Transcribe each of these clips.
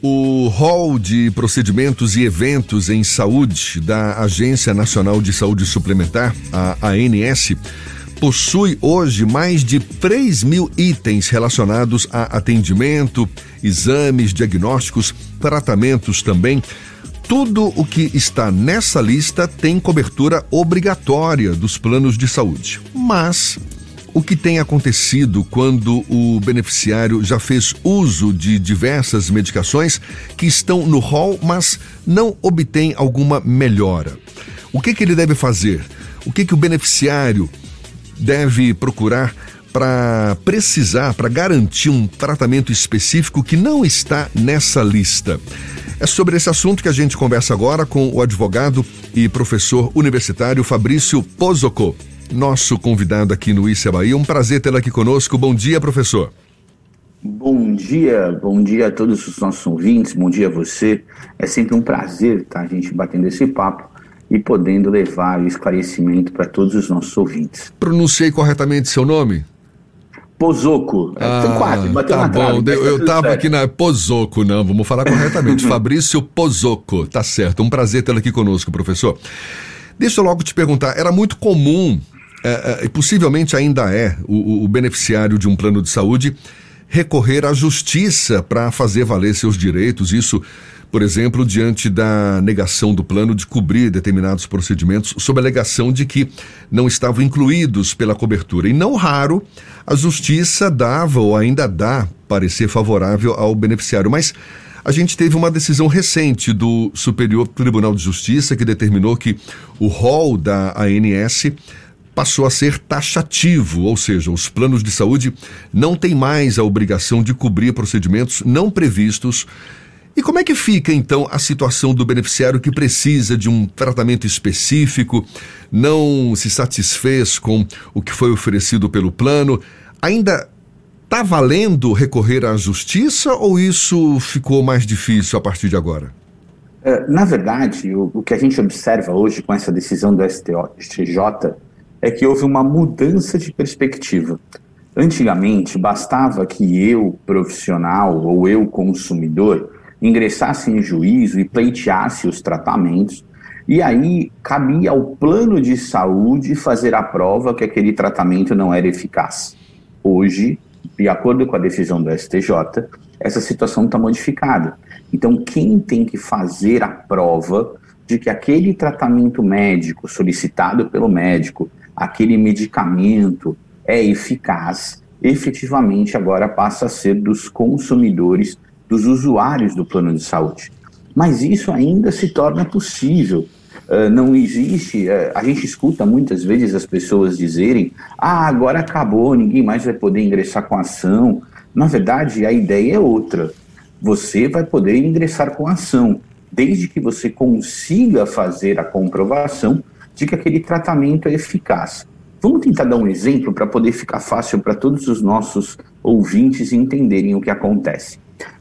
O rol de procedimentos e eventos em saúde da Agência Nacional de Saúde Suplementar, a ANS, possui hoje mais de 3 mil itens relacionados a atendimento, exames, diagnósticos, tratamentos também. Tudo o que está nessa lista tem cobertura obrigatória dos planos de saúde. Mas o que tem acontecido quando o beneficiário já fez uso de diversas medicações que estão no rol, mas não obtém alguma melhora? O que, que ele deve fazer? O que, que o beneficiário deve procurar para precisar, para garantir um tratamento específico que não está nessa lista? É sobre esse assunto que a gente conversa agora com o advogado e professor universitário Fabrício Pozocco nosso convidado aqui no Issa Bahia. Um prazer tê-lo aqui conosco. Bom dia, professor. Bom dia, bom dia a todos os nossos ouvintes, bom dia a você. É sempre um prazer estar a gente batendo esse papo e podendo levar o esclarecimento para todos os nossos ouvintes. Pronunciei corretamente seu nome? Pozoco. É, ah, quase, bateu tá na bom. Trave, eu estava aqui na Pozoco, não, vamos falar corretamente. Fabrício Pozoco, tá certo. Um prazer tê-lo aqui conosco, professor. Deixa eu logo te perguntar, era muito comum é, é, possivelmente ainda é, o, o beneficiário de um plano de saúde recorrer à justiça para fazer valer seus direitos. Isso, por exemplo, diante da negação do plano de cobrir determinados procedimentos sob a alegação de que não estavam incluídos pela cobertura. E não raro, a justiça dava ou ainda dá parecer favorável ao beneficiário. Mas a gente teve uma decisão recente do Superior Tribunal de Justiça que determinou que o rol da ANS passou a ser taxativo, ou seja, os planos de saúde não têm mais a obrigação de cobrir procedimentos não previstos. E como é que fica então a situação do beneficiário que precisa de um tratamento específico, não se satisfez com o que foi oferecido pelo plano? Ainda está valendo recorrer à justiça ou isso ficou mais difícil a partir de agora? É, na verdade, o, o que a gente observa hoje com essa decisão do STJ é que houve uma mudança de perspectiva. Antigamente, bastava que eu, profissional, ou eu, consumidor, ingressasse em juízo e pleiteasse os tratamentos, e aí cabia ao plano de saúde fazer a prova que aquele tratamento não era eficaz. Hoje, de acordo com a decisão do STJ, essa situação está modificada. Então, quem tem que fazer a prova de que aquele tratamento médico solicitado pelo médico aquele medicamento é eficaz, efetivamente agora passa a ser dos consumidores, dos usuários do plano de saúde. Mas isso ainda se torna possível. Uh, não existe. Uh, a gente escuta muitas vezes as pessoas dizerem: ah, agora acabou, ninguém mais vai poder ingressar com ação. Na verdade, a ideia é outra. Você vai poder ingressar com ação, desde que você consiga fazer a comprovação de que aquele tratamento é eficaz. Vamos tentar dar um exemplo para poder ficar fácil para todos os nossos ouvintes entenderem o que acontece.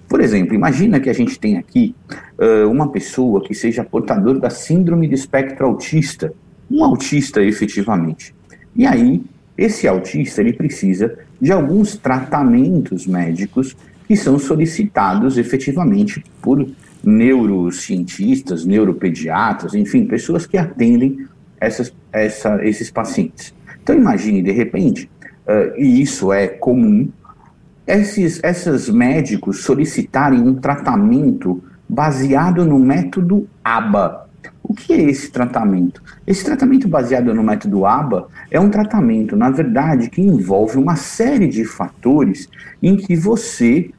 Por exemplo, imagina que a gente tem aqui uh, uma pessoa que seja portador da síndrome de espectro autista, um autista efetivamente. E aí, esse autista ele precisa de alguns tratamentos médicos que são solicitados efetivamente por neurocientistas, neuropediatras, enfim, pessoas que atendem essas, essa, esses pacientes. Então imagine, de repente, uh, e isso é comum, esses, esses médicos solicitarem um tratamento baseado no método ABA. O que é esse tratamento? Esse tratamento baseado no método ABA é um tratamento, na verdade, que envolve uma série de fatores em que você,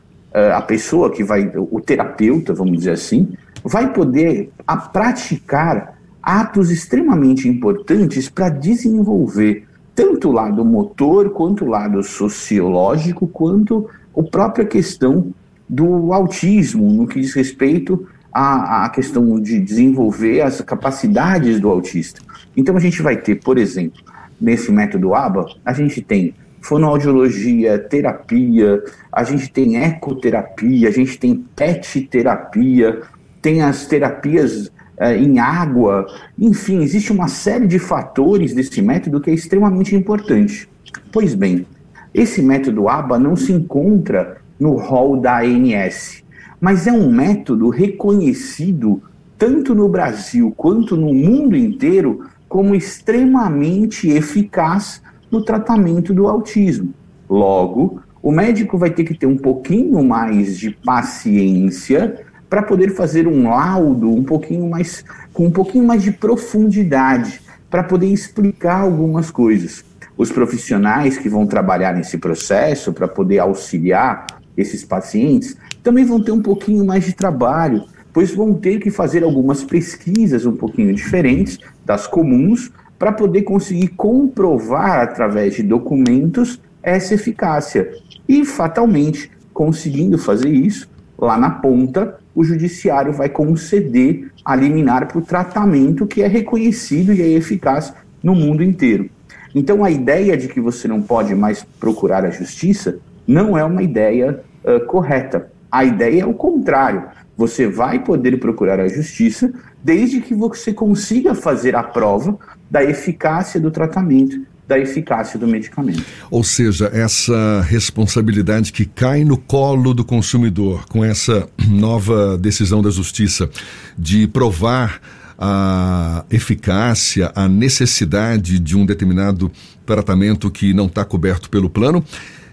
a pessoa que vai, o terapeuta, vamos dizer assim, vai poder a praticar atos extremamente importantes para desenvolver tanto o lado motor, quanto o lado sociológico, quanto a própria questão do autismo, no que diz respeito à, à questão de desenvolver as capacidades do autista. Então a gente vai ter, por exemplo, nesse método ABA, a gente tem fonoaudiologia, terapia, a gente tem ecoterapia, a gente tem PET terapia, tem as terapias em água, enfim, existe uma série de fatores desse método que é extremamente importante. Pois bem, esse método ABA não se encontra no rol da ANS. mas é um método reconhecido tanto no Brasil quanto no mundo inteiro como extremamente eficaz no tratamento do autismo. Logo, o médico vai ter que ter um pouquinho mais de paciência para poder fazer um laudo um pouquinho mais com um pouquinho mais de profundidade para poder explicar algumas coisas. Os profissionais que vão trabalhar nesse processo para poder auxiliar esses pacientes também vão ter um pouquinho mais de trabalho, pois vão ter que fazer algumas pesquisas um pouquinho diferentes das comuns para poder conseguir comprovar através de documentos essa eficácia. E fatalmente, conseguindo fazer isso, lá na ponta, o judiciário vai conceder a liminar para o tratamento que é reconhecido e é eficaz no mundo inteiro. Então, a ideia de que você não pode mais procurar a justiça não é uma ideia uh, correta. A ideia é o contrário. Você vai poder procurar a justiça desde que você consiga fazer a prova da eficácia do tratamento, da eficácia do medicamento. Ou seja, essa responsabilidade que cai no colo do consumidor com essa nova decisão da justiça de provar a eficácia, a necessidade de um determinado tratamento que não está coberto pelo plano,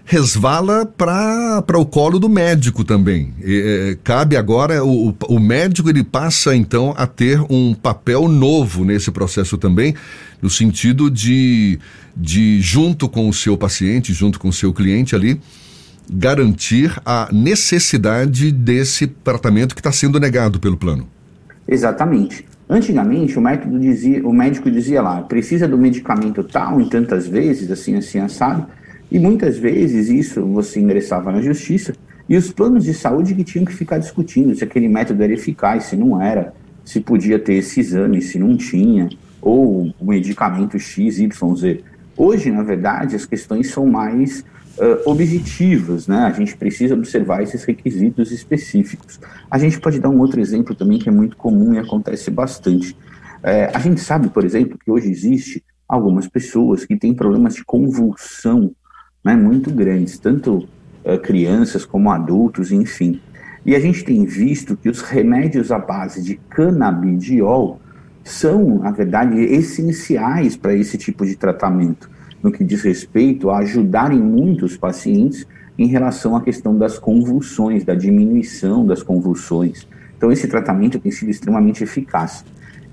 resvala para o colo do médico também. É, cabe agora, o, o médico ele passa então a ter um papel novo nesse processo também, no sentido de, de junto com o seu paciente, junto com o seu cliente ali, garantir a necessidade desse tratamento que está sendo negado pelo plano. Exatamente. Antigamente, o, método dizia, o médico dizia lá, precisa do medicamento tal em tantas vezes, assim, assim, assado, e muitas vezes isso você ingressava na justiça e os planos de saúde que tinham que ficar discutindo se aquele método era eficaz, se não era, se podia ter esse exame, se não tinha, ou o medicamento X, Y, Z. Hoje, na verdade, as questões são mais uh, objetivas, né? A gente precisa observar esses requisitos específicos. A gente pode dar um outro exemplo também que é muito comum e acontece bastante. É, a gente sabe, por exemplo, que hoje existe algumas pessoas que têm problemas de convulsão né, muito grandes, tanto uh, crianças como adultos, enfim. E a gente tem visto que os remédios à base de canabidiol são, na verdade, essenciais para esse tipo de tratamento no que diz respeito a ajudarem muitos pacientes em relação à questão das convulsões, da diminuição das convulsões. Então, esse tratamento tem sido extremamente eficaz.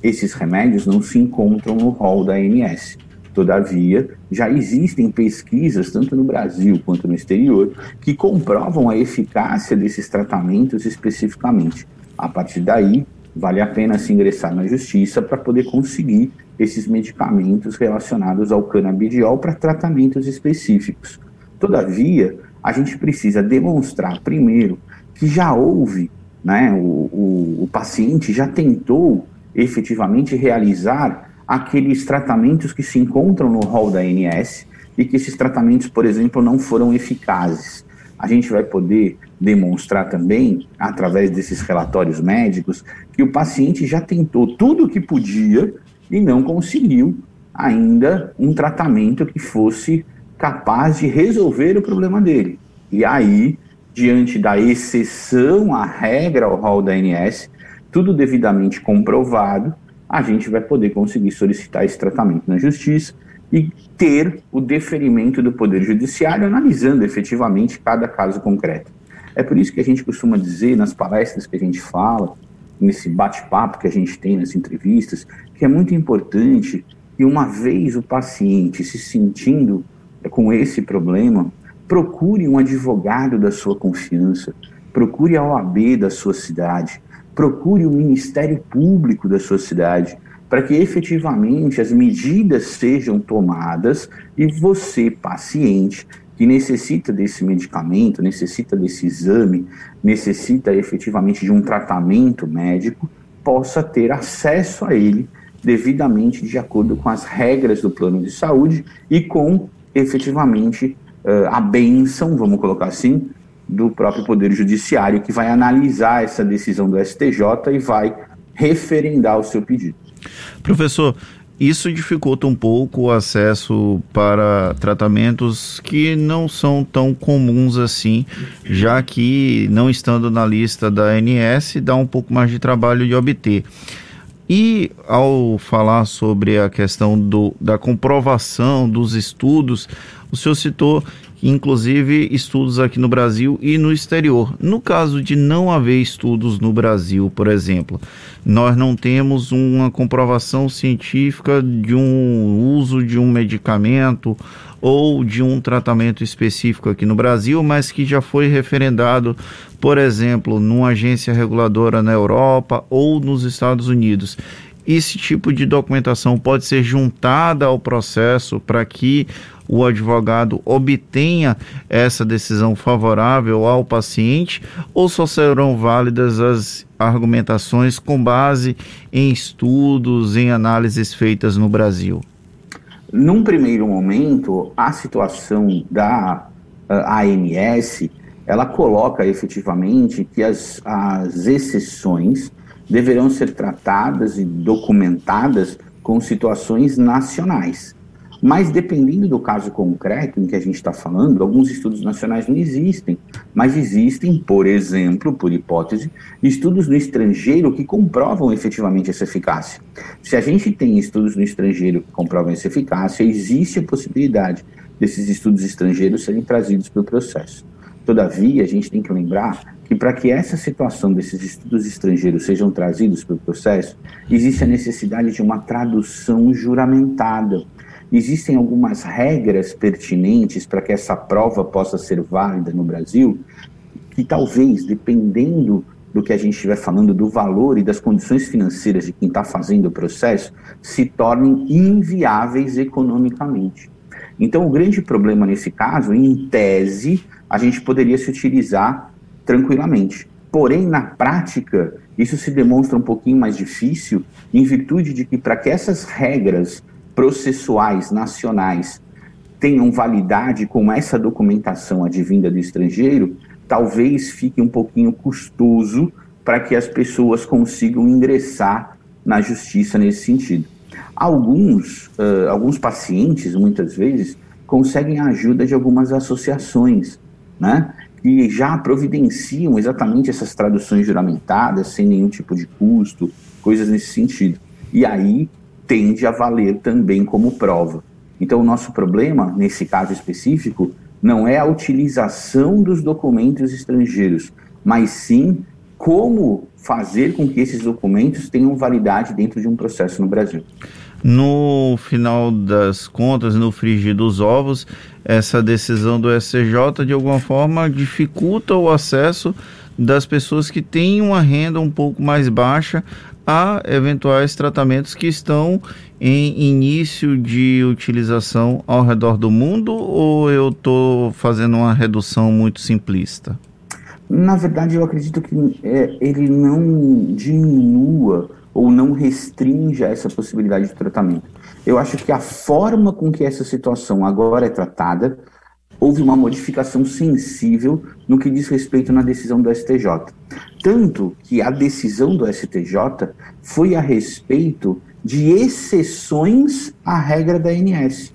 Esses remédios não se encontram no rol da ANS. Todavia, já existem pesquisas, tanto no Brasil quanto no exterior, que comprovam a eficácia desses tratamentos especificamente. A partir daí, vale a pena se ingressar na justiça para poder conseguir esses medicamentos relacionados ao canabidiol para tratamentos específicos. Todavia, a gente precisa demonstrar primeiro que já houve, né, o, o, o paciente já tentou efetivamente realizar aqueles tratamentos que se encontram no rol da ANS e que esses tratamentos, por exemplo, não foram eficazes. A gente vai poder demonstrar também, através desses relatórios médicos, que o paciente já tentou tudo o que podia e não conseguiu ainda um tratamento que fosse capaz de resolver o problema dele. E aí, diante da exceção à regra ao rol da ANS, tudo devidamente comprovado, a gente vai poder conseguir solicitar esse tratamento na justiça e ter o deferimento do Poder Judiciário analisando efetivamente cada caso concreto. É por isso que a gente costuma dizer nas palestras que a gente fala, nesse bate-papo que a gente tem nas entrevistas, que é muito importante que uma vez o paciente se sentindo com esse problema, procure um advogado da sua confiança, procure a OAB da sua cidade, procure o Ministério Público da sua cidade, para que efetivamente as medidas sejam tomadas e você, paciente, que necessita desse medicamento, necessita desse exame, necessita efetivamente de um tratamento médico, possa ter acesso a ele devidamente de acordo com as regras do plano de saúde e com efetivamente uh, a benção, vamos colocar assim, do próprio Poder Judiciário, que vai analisar essa decisão do STJ e vai referendar o seu pedido. Professor, Isso dificulta um pouco o acesso para tratamentos que não são tão comuns assim, já que não estando na lista da ANS dá um pouco mais de trabalho de obter. E ao falar sobre a questão do, da comprovação dos estudos, o senhor citou inclusive estudos aqui no Brasil e no exterior. No caso de não haver estudos no Brasil, por exemplo, nós não temos uma comprovação científica de um uso de um medicamento ou de um tratamento específico aqui no Brasil, mas que já foi referendado, por exemplo, numa agência reguladora na Europa ou nos Estados Unidos esse tipo de documentação pode ser juntada ao processo para que o advogado obtenha essa decisão favorável ao paciente ou só serão válidas as argumentações com base em estudos, em análises feitas no Brasil? Num primeiro momento, a situação da uh, AMS, ela coloca efetivamente que as, as exceções deverão ser tratadas e documentadas com situações nacionais. Mas dependendo do caso concreto em que a gente está falando, alguns estudos nacionais não existem, mas existem, por exemplo, por hipótese, estudos no estrangeiro que comprovam efetivamente essa eficácia. Se a gente tem estudos no estrangeiro que comprovam essa eficácia, existe a possibilidade desses estudos estrangeiros serem trazidos para o processo. Todavia, a gente tem que lembrar que para que essa situação desses estudos estrangeiros sejam trazidos para o processo, existe a necessidade de uma tradução juramentada existem algumas regras pertinentes para que essa prova possa ser válida no Brasil, que talvez, dependendo do que a gente estiver falando, do valor e das condições financeiras de quem está fazendo o processo, se tornem inviáveis economicamente. Então, o grande problema nesse caso, em tese, a gente poderia se utilizar tranquilamente. Porém, na prática, isso se demonstra um pouquinho mais difícil, em virtude de que, para que essas regras processuais nacionais tenham validade com essa documentação advinda do estrangeiro, talvez fique um pouquinho custoso para que as pessoas consigam ingressar na justiça nesse sentido. Alguns, uh, alguns pacientes, muitas vezes, conseguem a ajuda de algumas associações, né, que já providenciam exatamente essas traduções juramentadas, sem nenhum tipo de custo, coisas nesse sentido. E aí tende a valer também como prova. Então, o nosso problema, nesse caso específico, não é a utilização dos documentos estrangeiros, mas sim como fazer com que esses documentos tenham validade dentro de um processo no Brasil. No final das contas, no frigir dos ovos, essa decisão do SCJ de alguma forma dificulta o acesso das pessoas que têm uma renda um pouco mais baixa a eventuais tratamentos que estão em início de utilização ao redor do mundo ou eu estou fazendo uma redução muito simplista? Na verdade, eu acredito que é, ele não diminua ou não restringe essa possibilidade de tratamento. Eu acho que a forma com que essa situação agora é tratada, houve uma modificação sensível no que diz respeito na decisão do STJ. Tanto que a decisão do STJ foi a respeito de exceções à regra da ANS.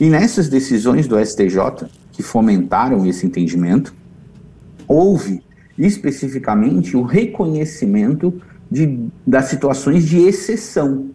E nessas decisões do STJ, que fomentaram esse entendimento, houve especificamente o reconhecimento de, das situações de exceção.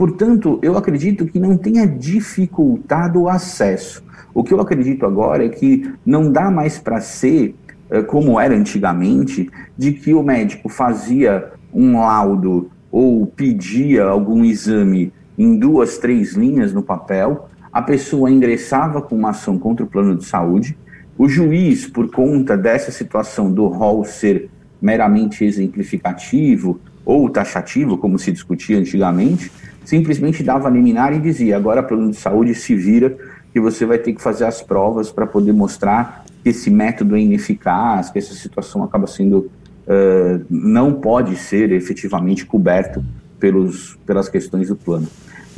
Portanto, eu acredito que não tenha dificultado o acesso. O que eu acredito agora é que não dá mais para ser eh, como era antigamente, de que o médico fazia um laudo ou pedia algum exame em duas, três linhas no papel, a pessoa ingressava com uma ação contra o plano de saúde, o juiz, por conta dessa situação do rol ser meramente exemplificativo ou taxativo, como se discutia antigamente, simplesmente dava liminar e dizia: agora plano de saúde se vira que você vai ter que fazer as provas para poder mostrar que esse método é ineficaz, que essa situação acaba sendo uh, não pode ser efetivamente coberto pelos, pelas questões do plano.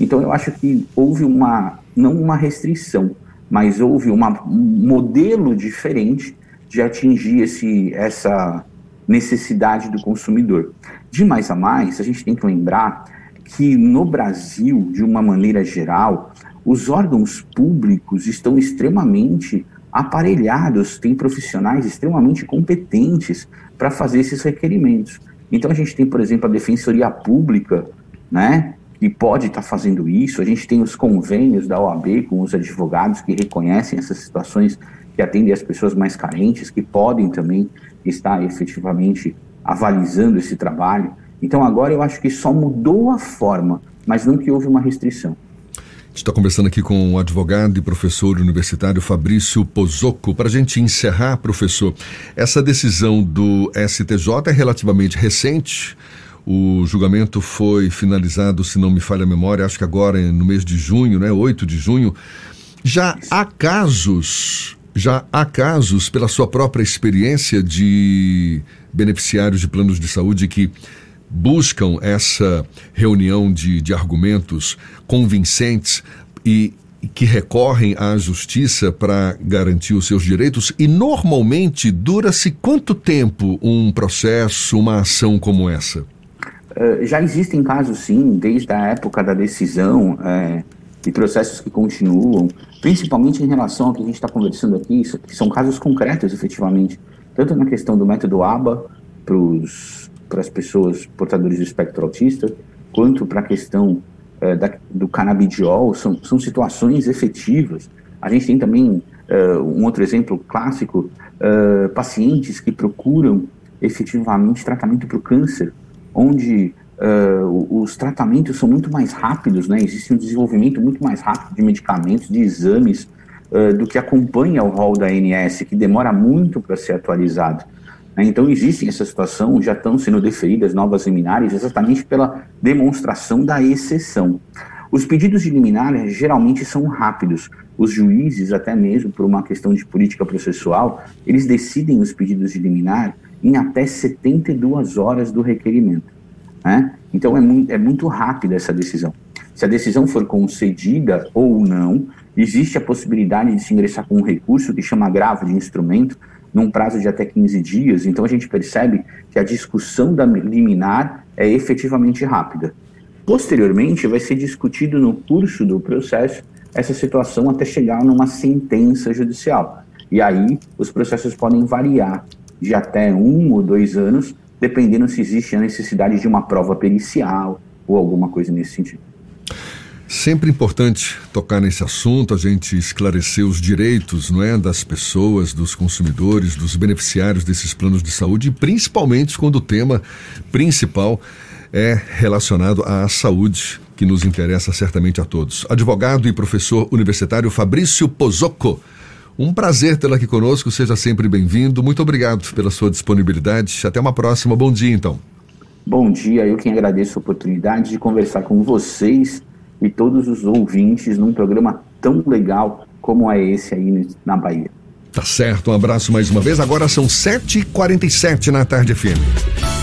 Então eu acho que houve uma não uma restrição, mas houve uma, um modelo diferente de atingir esse, essa necessidade do consumidor. De mais a mais, a gente tem que lembrar que no Brasil, de uma maneira geral, os órgãos públicos estão extremamente aparelhados, têm profissionais extremamente competentes para fazer esses requerimentos. Então a gente tem, por exemplo, a Defensoria Pública, né, que pode estar tá fazendo isso. A gente tem os convênios da OAB com os advogados que reconhecem essas situações, que atendem as pessoas mais carentes, que podem também estar efetivamente avalizando esse trabalho. Então agora eu acho que só mudou a forma, mas não que houve uma restrição. Está conversando aqui com o advogado e professor universitário Fabrício Pozocco. Para a gente encerrar, professor, essa decisão do STJ é relativamente recente. O julgamento foi finalizado, se não me falha a memória, acho que agora no mês de junho, né? 8 de junho. Já há casos, já há casos, pela sua própria experiência de beneficiários de planos de saúde que buscam essa reunião de, de argumentos convincentes e que recorrem à justiça para garantir os seus direitos e normalmente dura-se quanto tempo um processo, uma ação como essa? Uh, já existem casos sim, desde a época da decisão é, e processos que continuam, principalmente em relação ao que a gente está conversando aqui, que são casos concretos efetivamente, tanto na questão do método ABA para os para as pessoas portadoras do espectro autista, quanto para a questão uh, da, do canabidiol, são, são situações efetivas. A gente tem também uh, um outro exemplo clássico, uh, pacientes que procuram efetivamente tratamento para o câncer, onde os tratamentos são muito mais rápidos, né? existe um desenvolvimento muito mais rápido de medicamentos, de exames, do que acompanha o rol da ANS, que demora muito para ser atualizado. Né? Então, existe essa situação, já estão sendo deferidas novas liminares exatamente pela demonstração da exceção. Os pedidos de liminar geralmente são rápidos. Os juízes, até mesmo por uma questão de política processual, eles decidem os pedidos de liminar em até 72 horas do requerimento. Né? Então, é muito, é muito rápida essa decisão. Se a decisão for concedida ou não, existe a possibilidade de se ingressar com um recurso que chama agravo de instrumento, num prazo de até 15 dias. Então a gente percebe que a discussão da liminar é efetivamente rápida. Posteriormente, vai ser discutido no curso do processo essa situação até chegar numa sentença judicial. E aí os processos podem variar de até um ou dois anos, dependendo se existe a necessidade de uma prova pericial ou alguma coisa nesse sentido. Sempre importante tocar nesse assunto, a gente esclarecer os direitos não é, das pessoas, dos consumidores, dos beneficiários desses planos de saúde, principalmente quando o tema principal é relacionado à saúde, que nos interessa certamente a todos. Advogado e professor universitário Fabrício Pozocco. Um prazer tê-lo aqui conosco, seja sempre bem-vindo. Muito obrigado pela sua disponibilidade. Até uma próxima. Bom dia, então. Bom dia, eu quem agradeço a oportunidade de conversar com vocês e todos os ouvintes num programa tão legal como é esse aí na Bahia. Tá certo, um abraço mais uma vez. Agora são 7h47 na tarde FM.